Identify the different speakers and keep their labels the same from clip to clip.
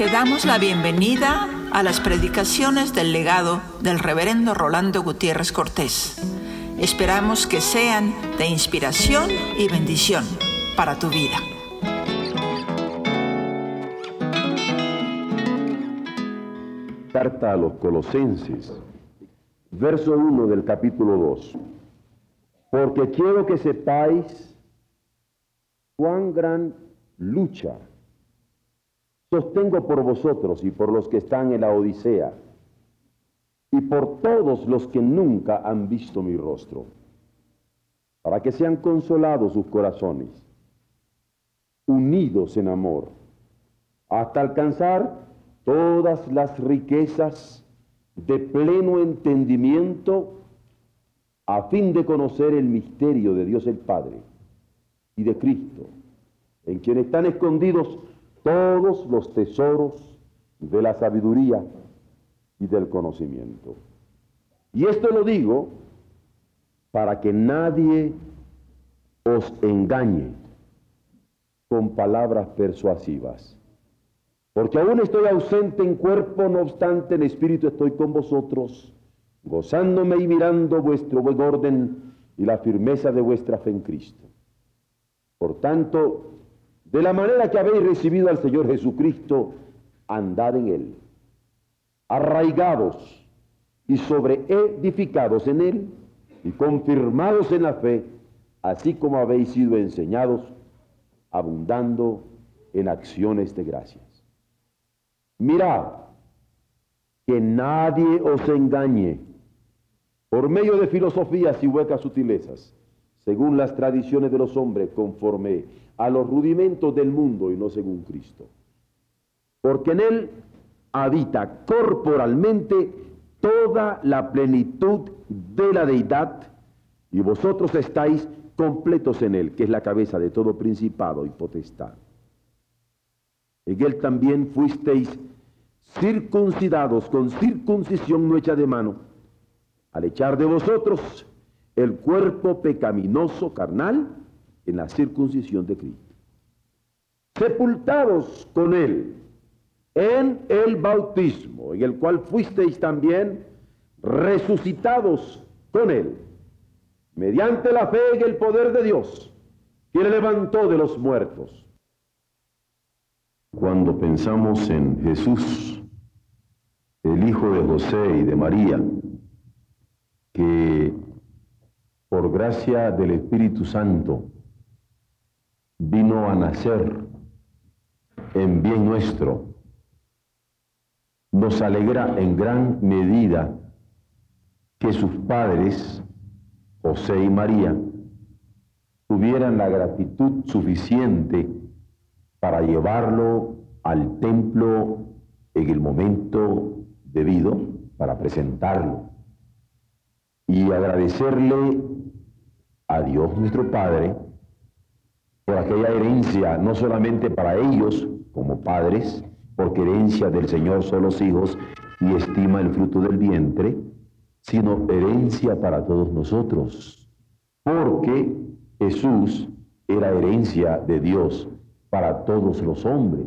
Speaker 1: Te damos la bienvenida a las predicaciones del legado del reverendo Rolando Gutiérrez Cortés. Esperamos que sean de inspiración y bendición para tu vida.
Speaker 2: Carta a los Colosenses, verso 1 del capítulo 2. Porque quiero que sepáis cuán gran lucha sostengo por vosotros y por los que están en la Odisea, y por todos los que nunca han visto mi rostro, para que sean consolados sus corazones, unidos en amor, hasta alcanzar todas las riquezas de pleno entendimiento, a fin de conocer el misterio de Dios el Padre y de Cristo, en quien están escondidos todos los tesoros de la sabiduría y del conocimiento. Y esto lo digo para que nadie os engañe con palabras persuasivas. Porque aún estoy ausente en cuerpo, no obstante en espíritu estoy con vosotros, gozándome y mirando vuestro buen orden y la firmeza de vuestra fe en Cristo. Por tanto, de la manera que habéis recibido al Señor Jesucristo, andad en Él, arraigados y sobreedificados en Él y confirmados en la fe, así como habéis sido enseñados, abundando en acciones de gracias. Mirad que nadie os engañe por medio de filosofías y huecas sutilezas, según las tradiciones de los hombres, conforme a los rudimentos del mundo y no según Cristo. Porque en Él habita corporalmente toda la plenitud de la deidad y vosotros estáis completos en Él, que es la cabeza de todo principado y potestad. En Él también fuisteis circuncidados con circuncisión no hecha de mano, al echar de vosotros el cuerpo pecaminoso carnal, en la circuncisión de Cristo. Sepultados con Él en el bautismo, en el cual fuisteis también resucitados con Él, mediante la fe en el poder de Dios, que le levantó de los muertos. Cuando pensamos en Jesús, el Hijo de José y de María, que por gracia del Espíritu Santo vino a nacer en bien nuestro, nos alegra en gran medida que sus padres, José y María, tuvieran la gratitud suficiente para llevarlo al templo en el momento debido para presentarlo y agradecerle a Dios nuestro Padre por aquella herencia, no solamente para ellos como padres, porque herencia del Señor son los hijos y estima el fruto del vientre, sino herencia para todos nosotros, porque Jesús era herencia de Dios para todos los hombres,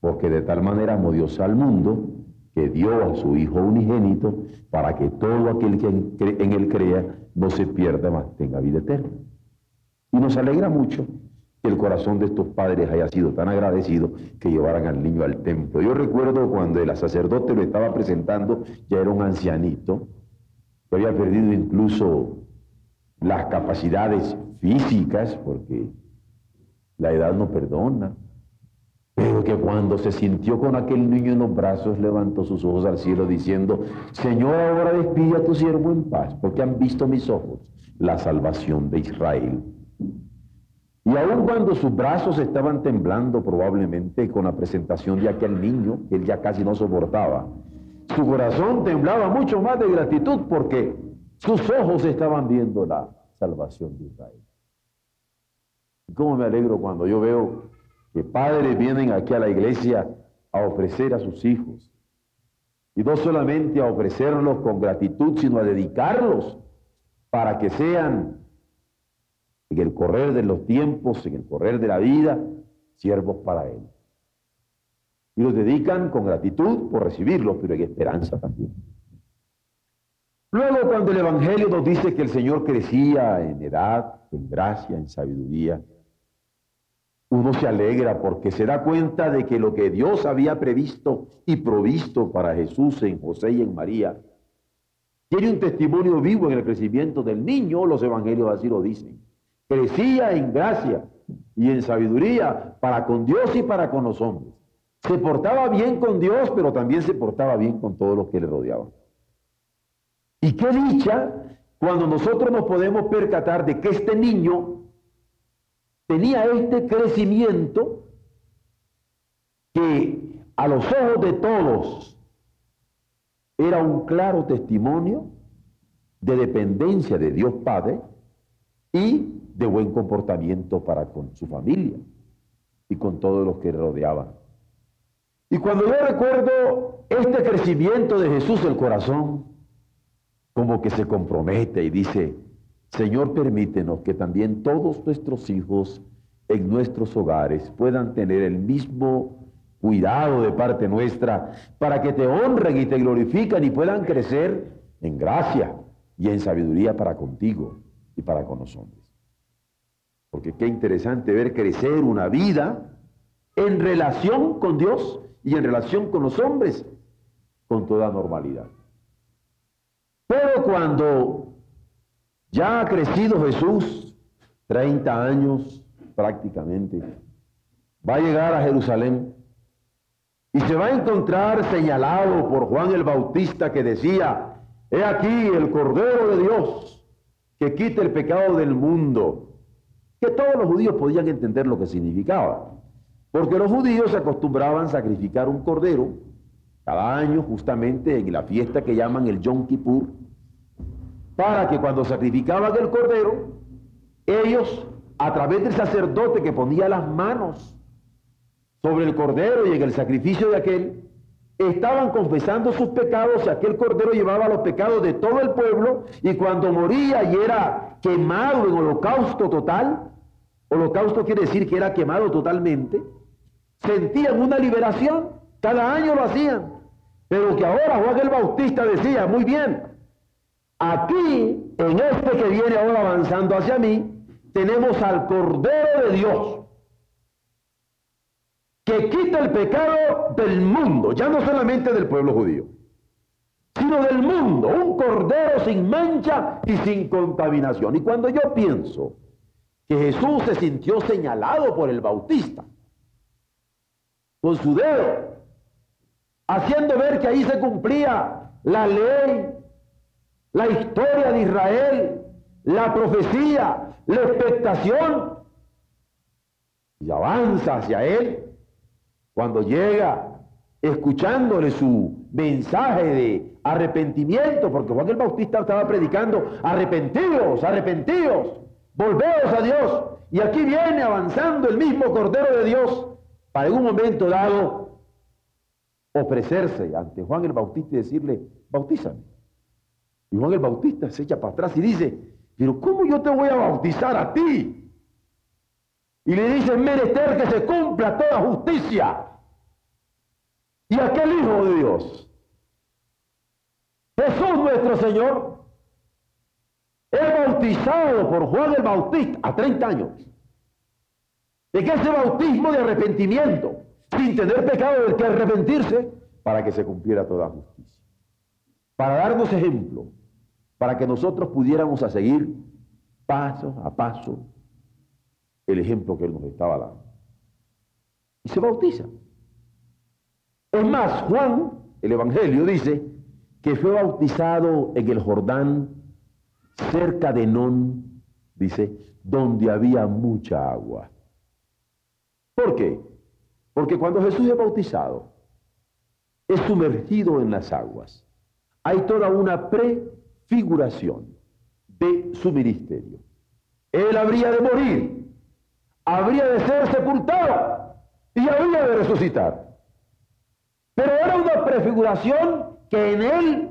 Speaker 2: porque de tal manera amó Dios al mundo que dio a su Hijo unigénito para que todo aquel que en él crea no se pierda, más tenga vida eterna. Y nos alegra mucho que el corazón de estos padres haya sido tan agradecido que llevaran al niño al templo. Yo recuerdo cuando el sacerdote lo estaba presentando, ya era un ancianito, que había perdido incluso las capacidades físicas, porque la edad no perdona, pero que cuando se sintió con aquel niño en los brazos, levantó sus ojos al cielo diciendo, Señor, ahora despide a tu siervo en paz, porque han visto mis ojos la salvación de Israel. Y aun cuando sus brazos estaban temblando probablemente con la presentación de aquel niño, que él ya casi no soportaba, su corazón temblaba mucho más de gratitud porque sus ojos estaban viendo la salvación de Israel. Cómo me alegro cuando yo veo que padres vienen aquí a la iglesia a ofrecer a sus hijos. Y no solamente a ofrecerlos con gratitud, sino a dedicarlos para que sean en el correr de los tiempos, en el correr de la vida, siervos para Él. Y los dedican con gratitud por recibirlos, pero en esperanza también. Luego, cuando el Evangelio nos dice que el Señor crecía en edad, en gracia, en sabiduría, uno se alegra porque se da cuenta de que lo que Dios había previsto y provisto para Jesús en José y en María, tiene un testimonio vivo en el crecimiento del niño, los evangelios así lo dicen. Crecía en gracia y en sabiduría para con Dios y para con los hombres. Se portaba bien con Dios, pero también se portaba bien con todos los que le rodeaban. Y qué dicha cuando nosotros nos podemos percatar de que este niño tenía este crecimiento que a los ojos de todos era un claro testimonio de dependencia de Dios Padre y de buen comportamiento para con su familia y con todos los que le rodeaban. Y cuando yo recuerdo este crecimiento de Jesús el corazón, como que se compromete y dice, Señor, permítenos que también todos nuestros hijos en nuestros hogares puedan tener el mismo cuidado de parte nuestra para que te honren y te glorifican y puedan crecer en gracia y en sabiduría para contigo y para con los hombres. Porque qué interesante ver crecer una vida en relación con Dios y en relación con los hombres con toda normalidad. Pero cuando ya ha crecido Jesús, 30 años prácticamente, va a llegar a Jerusalén y se va a encontrar señalado por Juan el Bautista que decía, he aquí el Cordero de Dios que quita el pecado del mundo, que todos los judíos podían entender lo que significaba, porque los judíos se acostumbraban a sacrificar un cordero cada año justamente en la fiesta que llaman el Yom Kippur, para que cuando sacrificaban el cordero, ellos, a través del sacerdote que ponía las manos sobre el cordero y en el sacrificio de aquel, estaban confesando sus pecados aquel cordero llevaba los pecados de todo el pueblo y cuando moría y era quemado en holocausto total, holocausto quiere decir que era quemado totalmente, sentían una liberación, cada año lo hacían, pero que ahora Juan el Bautista decía, muy bien, aquí, en este que viene ahora avanzando hacia mí, tenemos al Cordero de Dios, que quita el pecado del mundo, ya no solamente del pueblo judío, sino del mundo, un cordero sin mancha y sin contaminación. Y cuando yo pienso que Jesús se sintió señalado por el Bautista, con su dedo, haciendo ver que ahí se cumplía la ley, la historia de Israel, la profecía, la expectación, y avanza hacia él, cuando llega escuchándole su mensaje de arrepentimiento, porque Juan el Bautista estaba predicando, arrepentidos, arrepentidos, volveos a Dios. Y aquí viene avanzando el mismo Cordero de Dios para en un momento dado ofrecerse ante Juan el Bautista y decirle, bautízame. Y Juan el Bautista se echa para atrás y dice, pero ¿cómo yo te voy a bautizar a ti? Y le dice, menester que se cumpla toda justicia. Y aquel Hijo de Dios, Jesús nuestro Señor, es bautizado por Juan el Bautista a 30 años. De que ese bautismo de arrepentimiento, sin tener pecado del que arrepentirse, para que se cumpliera toda justicia. Para darnos ejemplo, para que nosotros pudiéramos a seguir paso a paso el ejemplo que Él nos estaba dando. Y se bautiza. Es más, Juan, el Evangelio, dice que fue bautizado en el Jordán, cerca de Non, dice, donde había mucha agua. ¿Por qué? Porque cuando Jesús es bautizado, es sumergido en las aguas. Hay toda una prefiguración de su ministerio. Él habría de morir, habría de ser sepultado y habría de resucitar. Pero era una prefiguración que en él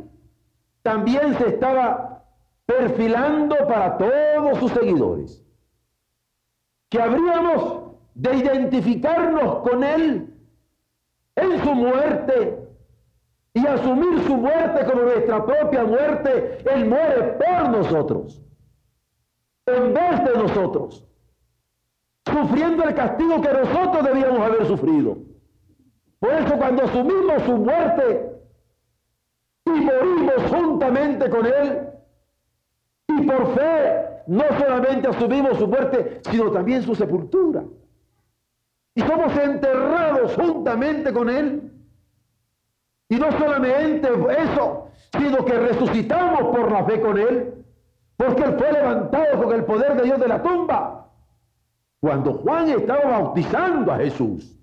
Speaker 2: también se estaba perfilando para todos sus seguidores. Que habríamos de identificarnos con él en su muerte y asumir su muerte como nuestra propia muerte, Él muere por nosotros, en vez de nosotros, sufriendo el castigo que nosotros debíamos haber sufrido. Por eso cuando asumimos su muerte y morimos juntamente con Él, y por fe no solamente asumimos su muerte, sino también su sepultura. Y somos enterrados juntamente con Él. Y no solamente eso, sino que resucitamos por la fe con Él, porque Él fue levantado con el poder de Dios de la tumba. Cuando Juan estaba bautizando a Jesús,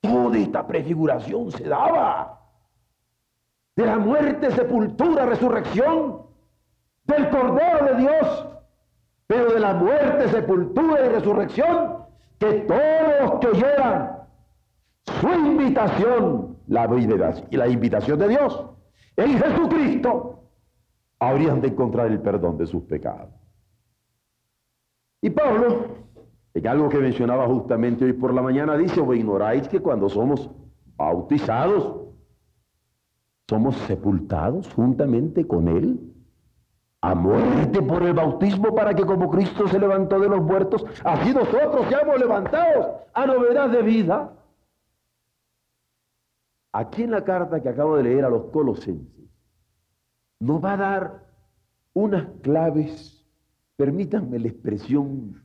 Speaker 2: toda esta prefiguración se daba de la muerte, sepultura, resurrección del Cordero de Dios, pero de la muerte, sepultura y resurrección, que todos que oyeran su invitación, la y la invitación de Dios en Jesucristo, habrían de encontrar el perdón de sus pecados. Y Pablo, en algo que mencionaba justamente hoy por la mañana, dice, o ignoráis que cuando somos bautizados, somos sepultados juntamente con Él a muerte por el bautismo para que como Cristo se levantó de los muertos, así nosotros seamos levantados a novedad de vida. Aquí en la carta que acabo de leer a los colosenses, nos va a dar unas claves, permítanme la expresión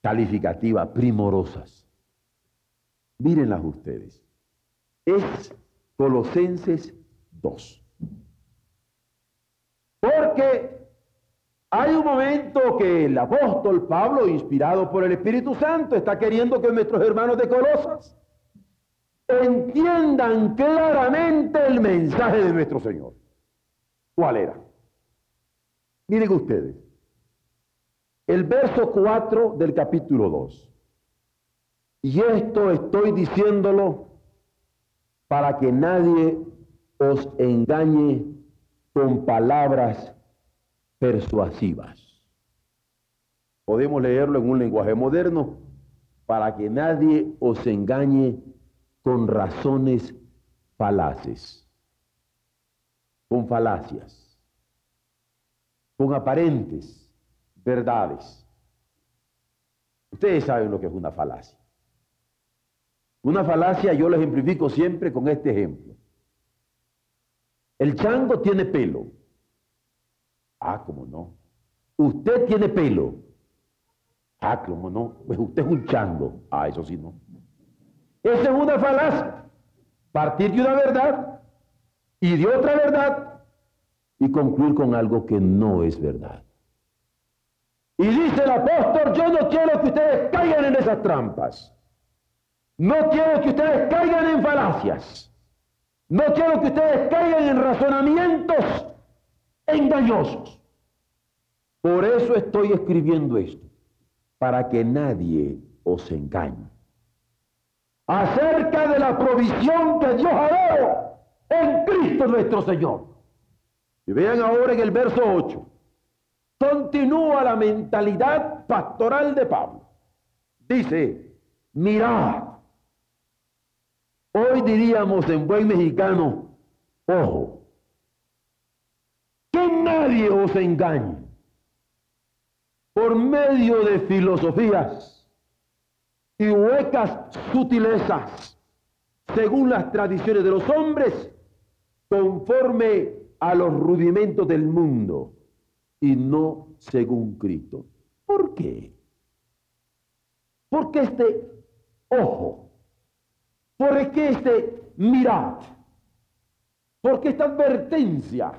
Speaker 2: calificativa, primorosas. Mírenlas ustedes. Es Colosenses 2. Porque hay un momento que el apóstol Pablo, inspirado por el Espíritu Santo, está queriendo que nuestros hermanos de Colosas entiendan claramente el mensaje de nuestro Señor. ¿Cuál era? Miren ustedes, el verso 4 del capítulo 2. Y esto estoy diciéndolo para que nadie os engañe con palabras persuasivas. Podemos leerlo en un lenguaje moderno para que nadie os engañe con razones falaces, con falacias, con aparentes verdades. Ustedes saben lo que es una falacia. Una falacia yo lo ejemplifico siempre con este ejemplo. El chango tiene pelo. Ah, ¿cómo no? Usted tiene pelo. Ah, ¿cómo no? Pues usted es un chango. Ah, eso sí no. Esa es una falacia. Partir de una verdad y de otra verdad y concluir con algo que no es verdad. Y dice el apóstol, yo no quiero que ustedes caigan en esas trampas. No quiero que ustedes caigan en falacias. No quiero que ustedes caigan en razonamientos engañosos. Por eso estoy escribiendo esto, para que nadie os engañe. Acerca de la provisión que Dios ha en Cristo nuestro Señor. Y vean ahora en el verso 8. Continúa la mentalidad pastoral de Pablo. Dice, mirad Hoy diríamos en buen mexicano, ojo, que nadie os engañe por medio de filosofías y huecas sutilezas, según las tradiciones de los hombres, conforme a los rudimentos del mundo y no según Cristo. ¿Por qué? Porque este ojo ¿Por qué este mirad? Porque esta advertencia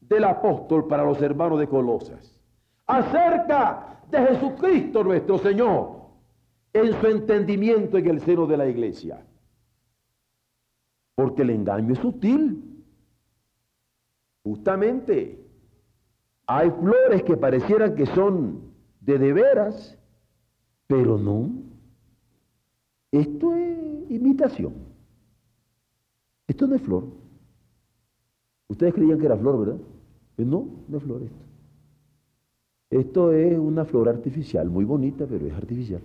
Speaker 2: del apóstol para los hermanos de Colosas acerca de Jesucristo nuestro Señor en su entendimiento en el seno de la iglesia. Porque el engaño es sutil. Justamente hay flores que parecieran que son de de veras, pero no. Esto es imitación. Esto no es flor. Ustedes creían que era flor, ¿verdad? Pues no, no es flor esto. Esto es una flor artificial, muy bonita, pero es artificial.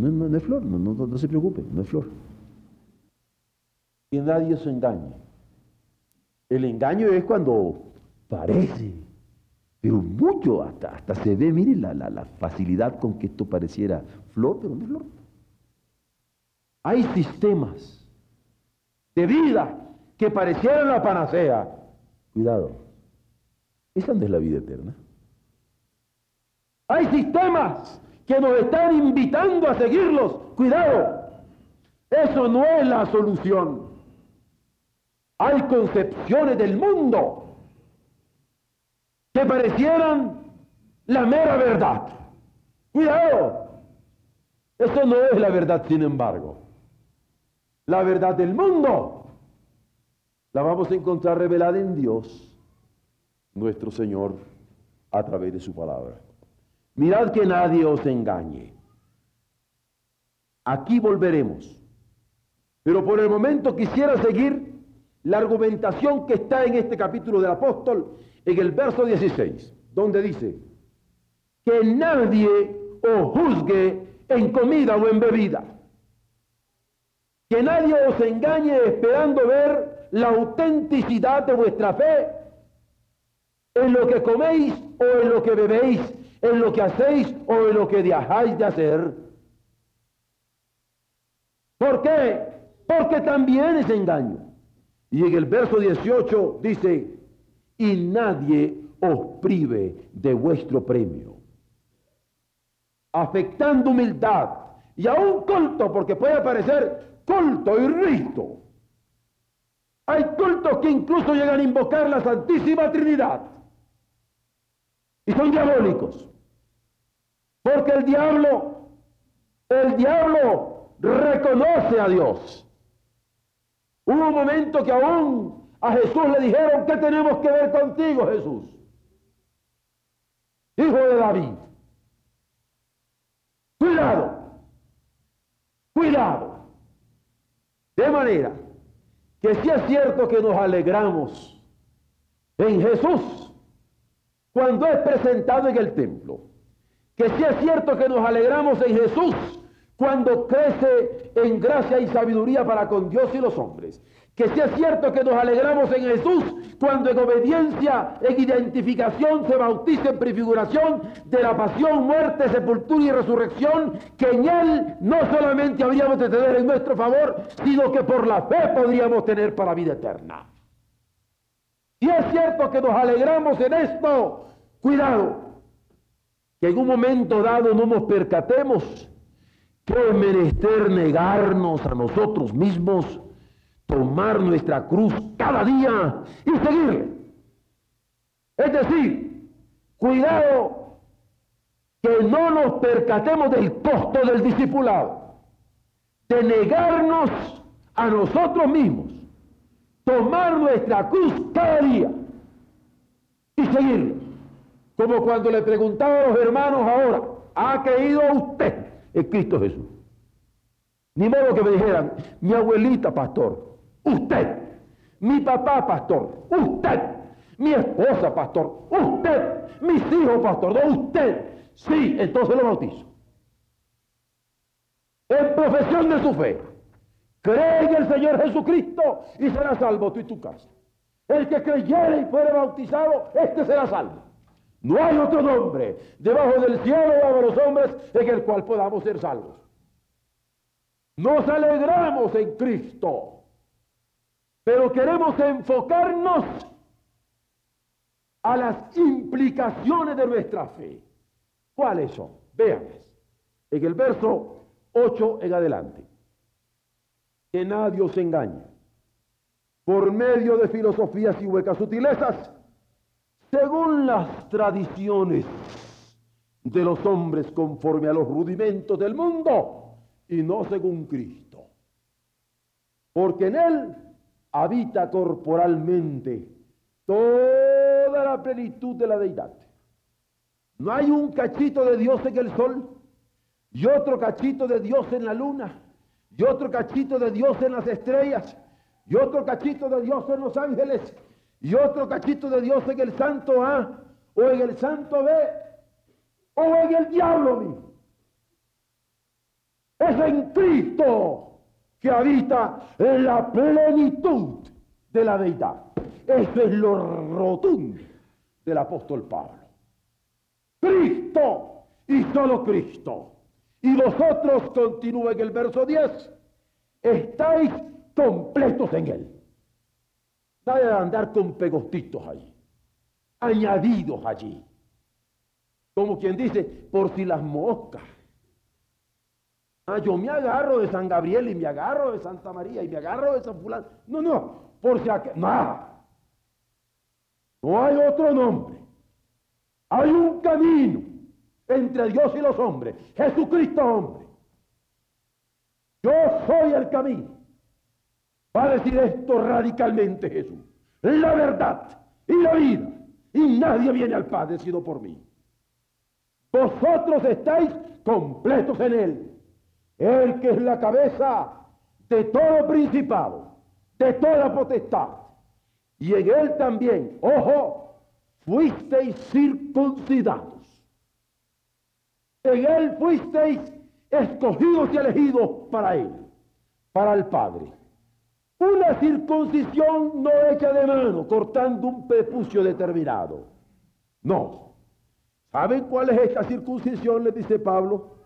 Speaker 2: No, no, es flor, no, se preocupe, no es flor. Que nadie se engañe. El engaño es cuando parece, pero mucho, hasta, hasta se ve, miren la, la, facilidad con que esto pareciera flor, pero no es flor. Hay sistemas de vida que parecieran la panacea. Cuidado, esa no es la vida eterna. Hay sistemas que nos están invitando a seguirlos. Cuidado, eso no es la solución. Hay concepciones del mundo que parecieran la mera verdad. Cuidado, eso no es la verdad, sin embargo. La verdad del mundo la vamos a encontrar revelada en Dios, nuestro Señor, a través de su palabra. Mirad que nadie os engañe. Aquí volveremos. Pero por el momento quisiera seguir la argumentación que está en este capítulo del apóstol, en el verso 16, donde dice, que nadie os juzgue en comida o en bebida. Que nadie os engañe esperando ver la autenticidad de vuestra fe en lo que coméis o en lo que bebéis, en lo que hacéis o en lo que dejáis de hacer. ¿Por qué? Porque también es engaño. Y en el verso 18 dice, y nadie os prive de vuestro premio. Afectando humildad y aún culto, porque puede parecer culto y rito. Hay cultos que incluso llegan a invocar la Santísima Trinidad. Y son diabólicos. Porque el diablo, el diablo reconoce a Dios. Hubo un momento que aún a Jesús le dijeron, ¿qué tenemos que ver contigo, Jesús? Hijo de David. Cuidado, cuidado. De manera que si es cierto que nos alegramos en Jesús cuando es presentado en el templo, que si es cierto que nos alegramos en Jesús cuando crece en gracia y sabiduría para con Dios y los hombres. Que si es cierto que nos alegramos en Jesús cuando en obediencia, en identificación se bautiza en prefiguración de la pasión, muerte, sepultura y resurrección, que en Él no solamente habríamos de tener en nuestro favor, sino que por la fe podríamos tener para vida eterna. Y es cierto que nos alegramos en esto, cuidado, que en un momento dado no nos percatemos que es menester negarnos a nosotros mismos, tomar nuestra cruz cada día y seguirle. Es decir, cuidado que no nos percatemos del costo del discipulado, de negarnos a nosotros mismos, tomar nuestra cruz cada día y seguirle. Como cuando le preguntaba a los hermanos ahora, ¿ha creído usted en Cristo Jesús? Ni modo que me dijeran, mi abuelita pastor, usted, mi papá pastor, usted, mi esposa pastor, usted, mis hijos pastor, no usted. Sí, entonces lo bautizo. En profesión de su fe, cree en el Señor Jesucristo y será salvo tú y tu casa. El que creyere y fuere bautizado, este será salvo. No hay otro nombre debajo del cielo bajo los hombres en el cual podamos ser salvos. Nos alegramos en Cristo, pero queremos enfocarnos a las implicaciones de nuestra fe. ¿Cuáles son? Vean, en el verso 8 en adelante. Que nadie os engañe por medio de filosofías y huecas sutilezas según las tradiciones de los hombres conforme a los rudimentos del mundo y no según Cristo. Porque en Él habita corporalmente toda la plenitud de la deidad. No hay un cachito de Dios en el sol y otro cachito de Dios en la luna y otro cachito de Dios en las estrellas y otro cachito de Dios en los ángeles y otro cachito de Dios en el santo A o en el santo B o en el diablo mismo. Es en Cristo que habita la plenitud de la deidad. Eso es lo rotundo del apóstol Pablo. Cristo y solo Cristo. Y vosotros, continúa en el verso 10, estáis completos en Él. Nada de andar con pegostitos allí, añadidos allí. Como quien dice, por si las moscas. Ah, yo me agarro de San Gabriel y me agarro de Santa María y me agarro de San Fulano. No, no, por si acaso, nada. No hay otro nombre. Hay un camino entre Dios y los hombres. Jesucristo hombre. Yo soy el camino. Va a decir esto radicalmente Jesús. La verdad y la vida. Y nadie viene al Padre sino por mí. Vosotros estáis completos en Él. Él que es la cabeza de todo principado, de toda potestad. Y en Él también, ojo, fuisteis circuncidados. En Él fuisteis escogidos y elegidos para Él, para el Padre. Una circuncisión no hecha de mano, cortando un prepucio determinado. No. ¿Saben cuál es esta circuncisión? Le dice Pablo.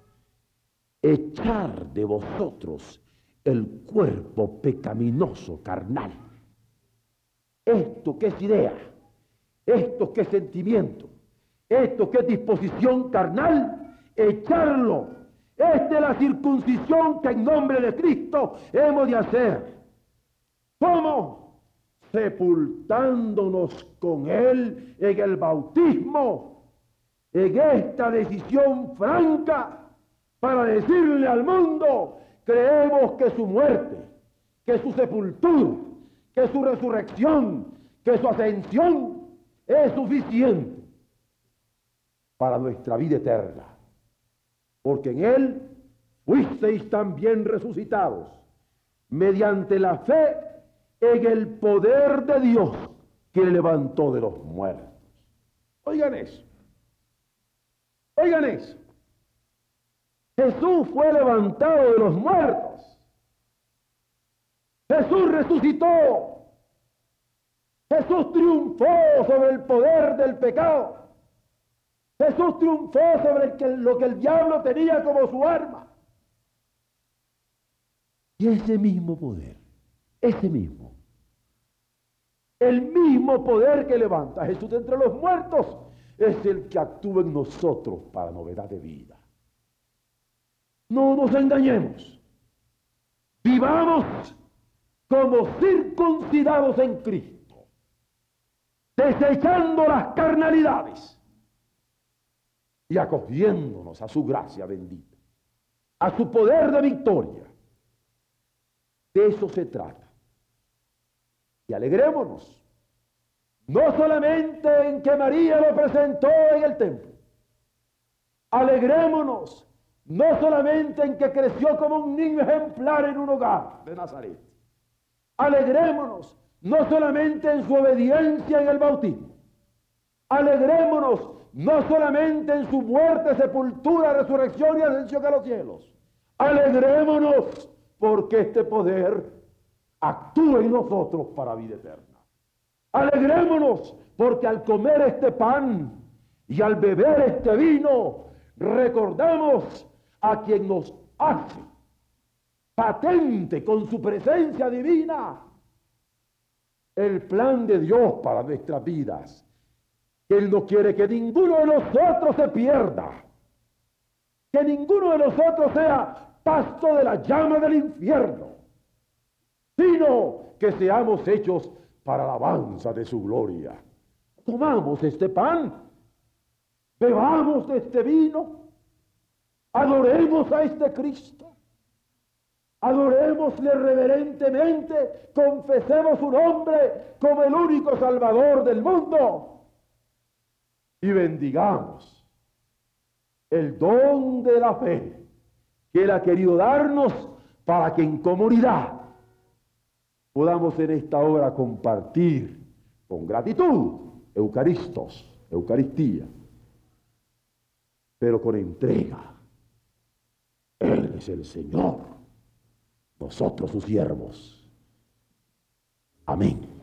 Speaker 2: Echar de vosotros el cuerpo pecaminoso carnal. Esto que es idea, esto que es sentimiento, esto que es disposición carnal, echarlo. Esta es la circuncisión que en nombre de Cristo hemos de hacer. ¿Cómo? Sepultándonos con Él en el bautismo, en esta decisión franca para decirle al mundo, creemos que su muerte, que su sepultura, que su resurrección, que su ascensión es suficiente para nuestra vida eterna. Porque en Él fuisteis también resucitados mediante la fe en el poder de Dios que levantó de los muertos. Oigan eso. Oigan eso. Jesús fue levantado de los muertos. Jesús resucitó. Jesús triunfó sobre el poder del pecado. Jesús triunfó sobre lo que el diablo tenía como su arma. Y ese mismo poder, ese mismo, el mismo poder que levanta a Jesús entre los muertos es el que actúa en nosotros para novedad de vida. No nos engañemos. Vivamos como circuncidados en Cristo, desechando las carnalidades y acogiéndonos a su gracia bendita, a su poder de victoria. De eso se trata. Y alegrémonos. No solamente en que María lo presentó en el templo. Alegrémonos. No solamente en que creció como un niño ejemplar en un hogar de Nazaret. Alegrémonos. No solamente en su obediencia en el bautismo. Alegrémonos no solamente en su muerte, sepultura, resurrección y ascensión a los cielos. Alegrémonos porque este poder actúe en nosotros para vida eterna. Alegrémonos porque al comer este pan y al beber este vino, recordamos a quien nos hace patente con su presencia divina el plan de Dios para nuestras vidas. Él no quiere que ninguno de nosotros se pierda, que ninguno de nosotros sea pasto de la llama del infierno sino que seamos hechos para alabanza de su gloria. Tomamos este pan, bebamos de este vino, adoremos a este Cristo, adorémosle reverentemente, confesemos su nombre como el único Salvador del mundo y bendigamos el don de la fe que Él ha querido darnos para que en comunidad podamos en esta hora compartir con gratitud Eucaristos, Eucaristía, pero con entrega. Él es el Señor, nosotros sus siervos. Amén.